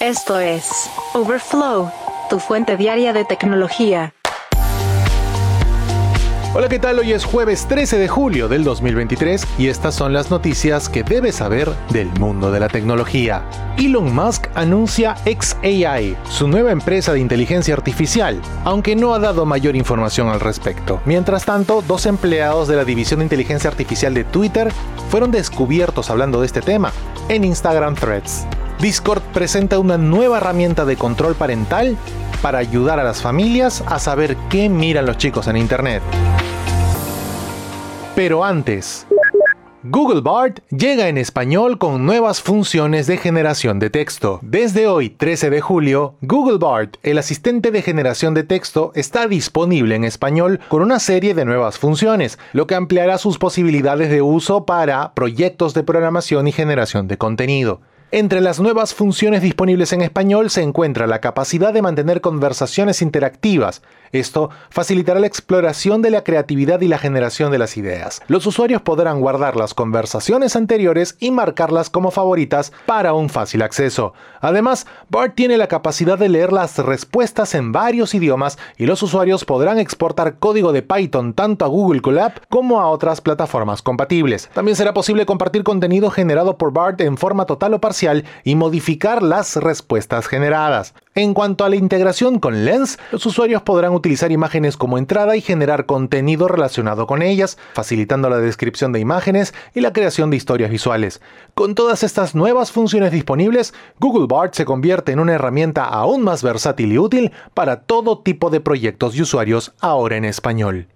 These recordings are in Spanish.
Esto es Overflow, tu fuente diaria de tecnología. Hola, ¿qué tal? Hoy es jueves 13 de julio del 2023 y estas son las noticias que debes saber del mundo de la tecnología. Elon Musk anuncia XAI, su nueva empresa de inteligencia artificial, aunque no ha dado mayor información al respecto. Mientras tanto, dos empleados de la división de inteligencia artificial de Twitter fueron descubiertos hablando de este tema en Instagram Threads. Discord presenta una nueva herramienta de control parental para ayudar a las familias a saber qué miran los chicos en Internet. Pero antes, Google Bard llega en español con nuevas funciones de generación de texto. Desde hoy, 13 de julio, Google Bard, el asistente de generación de texto, está disponible en español con una serie de nuevas funciones, lo que ampliará sus posibilidades de uso para proyectos de programación y generación de contenido. Entre las nuevas funciones disponibles en español se encuentra la capacidad de mantener conversaciones interactivas. Esto facilitará la exploración de la creatividad y la generación de las ideas. Los usuarios podrán guardar las conversaciones anteriores y marcarlas como favoritas para un fácil acceso. Además, BART tiene la capacidad de leer las respuestas en varios idiomas y los usuarios podrán exportar código de Python tanto a Google Colab como a otras plataformas compatibles. También será posible compartir contenido generado por BART en forma total o parcial y modificar las respuestas generadas. En cuanto a la integración con Lens, los usuarios podrán utilizar imágenes como entrada y generar contenido relacionado con ellas, facilitando la descripción de imágenes y la creación de historias visuales. Con todas estas nuevas funciones disponibles, Google Bard se convierte en una herramienta aún más versátil y útil para todo tipo de proyectos y usuarios ahora en español.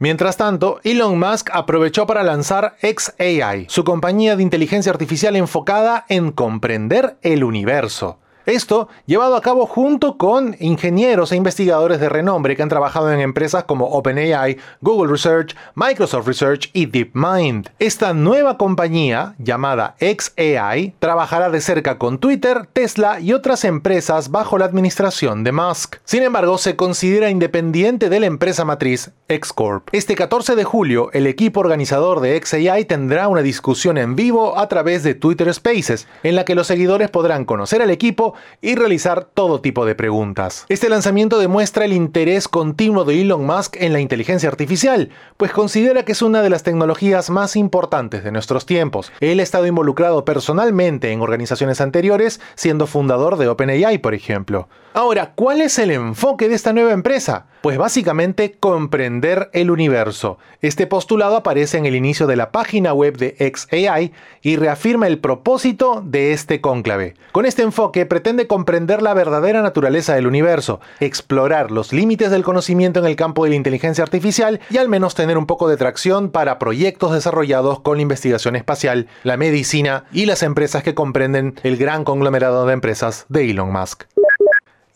Mientras tanto, Elon Musk aprovechó para lanzar XAI, su compañía de inteligencia artificial enfocada en comprender el universo. Esto llevado a cabo junto con ingenieros e investigadores de renombre que han trabajado en empresas como OpenAI, Google Research, Microsoft Research y DeepMind. Esta nueva compañía, llamada XAI, trabajará de cerca con Twitter, Tesla y otras empresas bajo la administración de Musk. Sin embargo, se considera independiente de la empresa matriz XCorp. Este 14 de julio, el equipo organizador de XAI tendrá una discusión en vivo a través de Twitter Spaces, en la que los seguidores podrán conocer al equipo y realizar todo tipo de preguntas. Este lanzamiento demuestra el interés continuo de Elon Musk en la inteligencia artificial, pues considera que es una de las tecnologías más importantes de nuestros tiempos. Él ha estado involucrado personalmente en organizaciones anteriores, siendo fundador de OpenAI, por ejemplo. Ahora, ¿cuál es el enfoque de esta nueva empresa? Pues básicamente comprender el universo. Este postulado aparece en el inicio de la página web de XAI y reafirma el propósito de este cónclave. Con este enfoque pretende comprender la verdadera naturaleza del universo, explorar los límites del conocimiento en el campo de la inteligencia artificial y al menos tener un poco de tracción para proyectos desarrollados con la investigación espacial, la medicina y las empresas que comprenden el gran conglomerado de empresas de Elon Musk.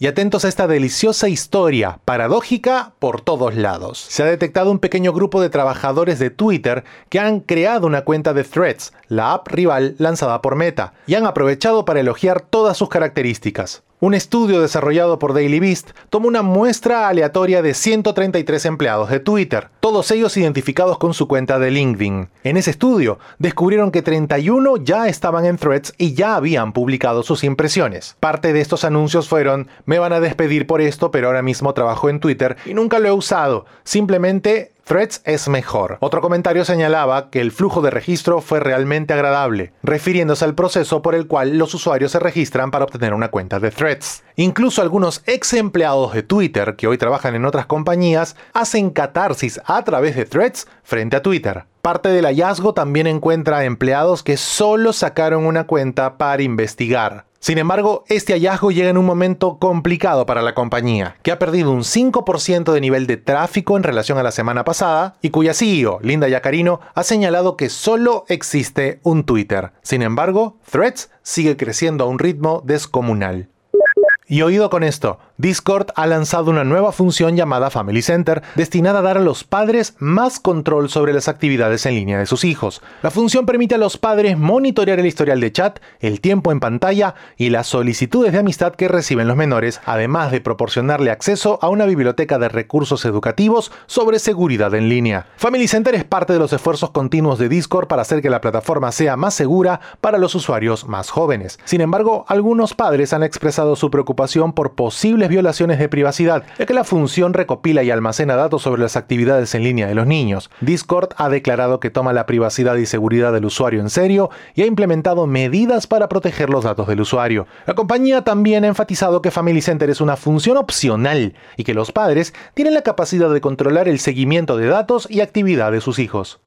Y atentos a esta deliciosa historia, paradójica por todos lados. Se ha detectado un pequeño grupo de trabajadores de Twitter que han creado una cuenta de Threads, la app rival lanzada por Meta, y han aprovechado para elogiar todas sus características. Un estudio desarrollado por Daily Beast tomó una muestra aleatoria de 133 empleados de Twitter, todos ellos identificados con su cuenta de LinkedIn. En ese estudio descubrieron que 31 ya estaban en threads y ya habían publicado sus impresiones. Parte de estos anuncios fueron, me van a despedir por esto, pero ahora mismo trabajo en Twitter y nunca lo he usado, simplemente Threads es mejor. Otro comentario señalaba que el flujo de registro fue realmente agradable, refiriéndose al proceso por el cual los usuarios se registran para obtener una cuenta de Threads. Incluso algunos ex empleados de Twitter que hoy trabajan en otras compañías hacen catarsis a través de Threads frente a Twitter. Parte del hallazgo también encuentra empleados que solo sacaron una cuenta para investigar. Sin embargo, este hallazgo llega en un momento complicado para la compañía, que ha perdido un 5% de nivel de tráfico en relación a la semana pasada y cuya CEO, Linda Yacarino, ha señalado que solo existe un Twitter. Sin embargo, Threads sigue creciendo a un ritmo descomunal. Y oído con esto, Discord ha lanzado una nueva función llamada Family Center, destinada a dar a los padres más control sobre las actividades en línea de sus hijos. La función permite a los padres monitorear el historial de chat, el tiempo en pantalla y las solicitudes de amistad que reciben los menores, además de proporcionarle acceso a una biblioteca de recursos educativos sobre seguridad en línea. Family Center es parte de los esfuerzos continuos de Discord para hacer que la plataforma sea más segura para los usuarios más jóvenes. Sin embargo, algunos padres han expresado su preocupación por posibles violaciones de privacidad, ya que la función recopila y almacena datos sobre las actividades en línea de los niños. Discord ha declarado que toma la privacidad y seguridad del usuario en serio y ha implementado medidas para proteger los datos del usuario. La compañía también ha enfatizado que Family Center es una función opcional y que los padres tienen la capacidad de controlar el seguimiento de datos y actividad de sus hijos.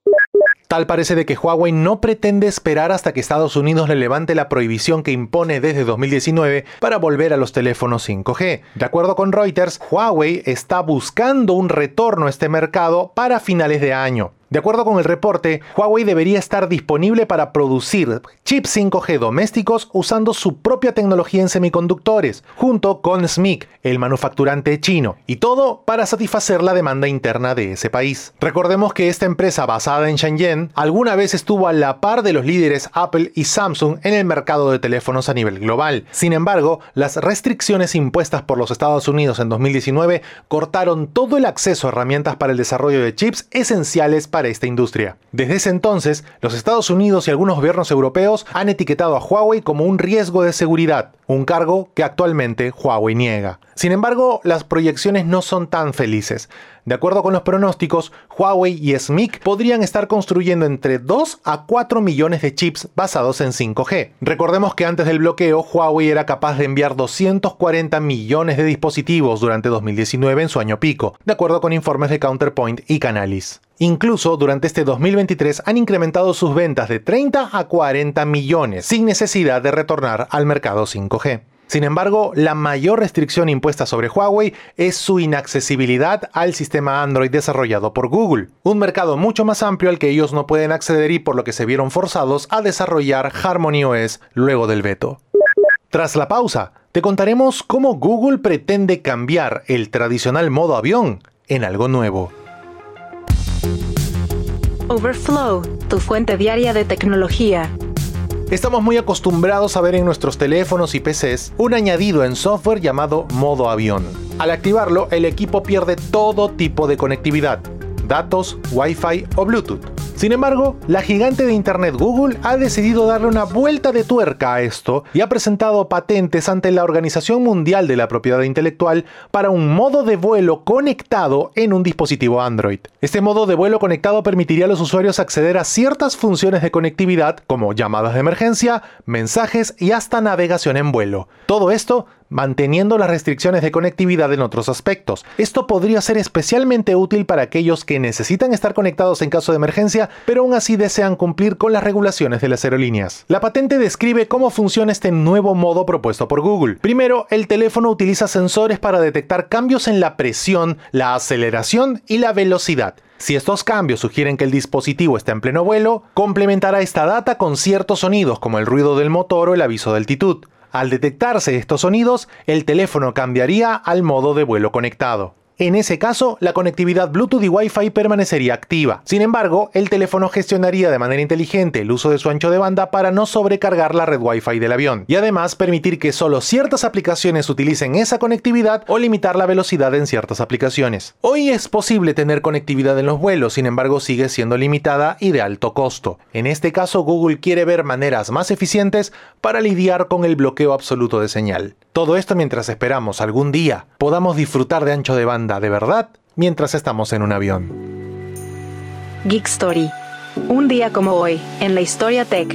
Tal parece de que Huawei no pretende esperar hasta que Estados Unidos le levante la prohibición que impone desde 2019 para volver a los teléfonos 5G. De acuerdo con Reuters, Huawei está buscando un retorno a este mercado para finales de año. De acuerdo con el reporte, Huawei debería estar disponible para producir chips 5G domésticos usando su propia tecnología en semiconductores, junto con SMIC, el manufacturante chino, y todo para satisfacer la demanda interna de ese país. Recordemos que esta empresa basada en Shenzhen alguna vez estuvo a la par de los líderes Apple y Samsung en el mercado de teléfonos a nivel global. Sin embargo, las restricciones impuestas por los Estados Unidos en 2019 cortaron todo el acceso a herramientas para el desarrollo de chips esenciales esta industria. Desde ese entonces, los Estados Unidos y algunos gobiernos europeos han etiquetado a Huawei como un riesgo de seguridad, un cargo que actualmente Huawei niega. Sin embargo, las proyecciones no son tan felices. De acuerdo con los pronósticos, Huawei y SMIC podrían estar construyendo entre 2 a 4 millones de chips basados en 5G. Recordemos que antes del bloqueo, Huawei era capaz de enviar 240 millones de dispositivos durante 2019 en su año pico, de acuerdo con informes de Counterpoint y Canalis. Incluso durante este 2023 han incrementado sus ventas de 30 a 40 millones, sin necesidad de retornar al mercado 5G. Sin embargo, la mayor restricción impuesta sobre Huawei es su inaccesibilidad al sistema Android desarrollado por Google, un mercado mucho más amplio al que ellos no pueden acceder y por lo que se vieron forzados a desarrollar Harmony OS luego del veto. Tras la pausa, te contaremos cómo Google pretende cambiar el tradicional modo avión en algo nuevo. Overflow, tu fuente diaria de tecnología. Estamos muy acostumbrados a ver en nuestros teléfonos y PCs un añadido en software llamado modo avión. Al activarlo, el equipo pierde todo tipo de conectividad, datos, Wi-Fi o Bluetooth. Sin embargo, la gigante de Internet Google ha decidido darle una vuelta de tuerca a esto y ha presentado patentes ante la Organización Mundial de la Propiedad Intelectual para un modo de vuelo conectado en un dispositivo Android. Este modo de vuelo conectado permitiría a los usuarios acceder a ciertas funciones de conectividad como llamadas de emergencia, mensajes y hasta navegación en vuelo. Todo esto manteniendo las restricciones de conectividad en otros aspectos. Esto podría ser especialmente útil para aquellos que necesitan estar conectados en caso de emergencia, pero aún así desean cumplir con las regulaciones de las aerolíneas. La patente describe cómo funciona este nuevo modo propuesto por Google. Primero, el teléfono utiliza sensores para detectar cambios en la presión, la aceleración y la velocidad. Si estos cambios sugieren que el dispositivo está en pleno vuelo, complementará esta data con ciertos sonidos como el ruido del motor o el aviso de altitud. Al detectarse estos sonidos, el teléfono cambiaría al modo de vuelo conectado. En ese caso, la conectividad Bluetooth y Wi-Fi permanecería activa. Sin embargo, el teléfono gestionaría de manera inteligente el uso de su ancho de banda para no sobrecargar la red Wi-Fi del avión y además permitir que solo ciertas aplicaciones utilicen esa conectividad o limitar la velocidad en ciertas aplicaciones. Hoy es posible tener conectividad en los vuelos, sin embargo sigue siendo limitada y de alto costo. En este caso, Google quiere ver maneras más eficientes para lidiar con el bloqueo absoluto de señal. Todo esto mientras esperamos algún día podamos disfrutar de ancho de banda de verdad mientras estamos en un avión. Geek Story. Un día como hoy, en la historia tech.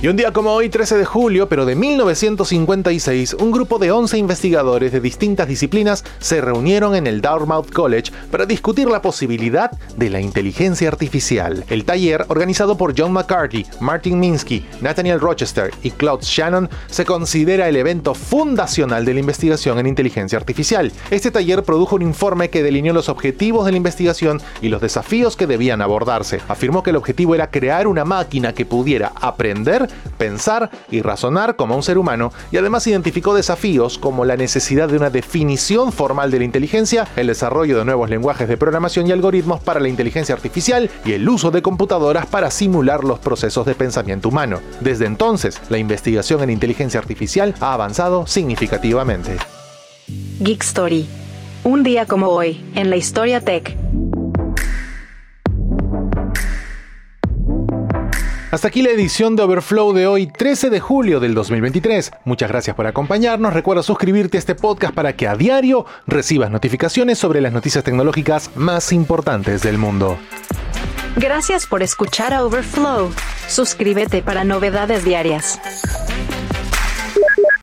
Y un día como hoy, 13 de julio, pero de 1956, un grupo de 11 investigadores de distintas disciplinas se reunieron en el Dartmouth College para discutir la posibilidad de la inteligencia artificial. El taller, organizado por John McCarthy, Martin Minsky, Nathaniel Rochester y Claude Shannon, se considera el evento fundacional de la investigación en inteligencia artificial. Este taller produjo un informe que delineó los objetivos de la investigación y los desafíos que debían abordarse. Afirmó que el objetivo era crear una máquina que pudiera aprender pensar y razonar como un ser humano y además identificó desafíos como la necesidad de una definición formal de la inteligencia, el desarrollo de nuevos lenguajes de programación y algoritmos para la inteligencia artificial y el uso de computadoras para simular los procesos de pensamiento humano. Desde entonces, la investigación en inteligencia artificial ha avanzado significativamente. Geek Story. Un día como hoy, en la historia tech. Hasta aquí la edición de Overflow de hoy, 13 de julio del 2023. Muchas gracias por acompañarnos. Recuerda suscribirte a este podcast para que a diario recibas notificaciones sobre las noticias tecnológicas más importantes del mundo. Gracias por escuchar a Overflow. Suscríbete para novedades diarias.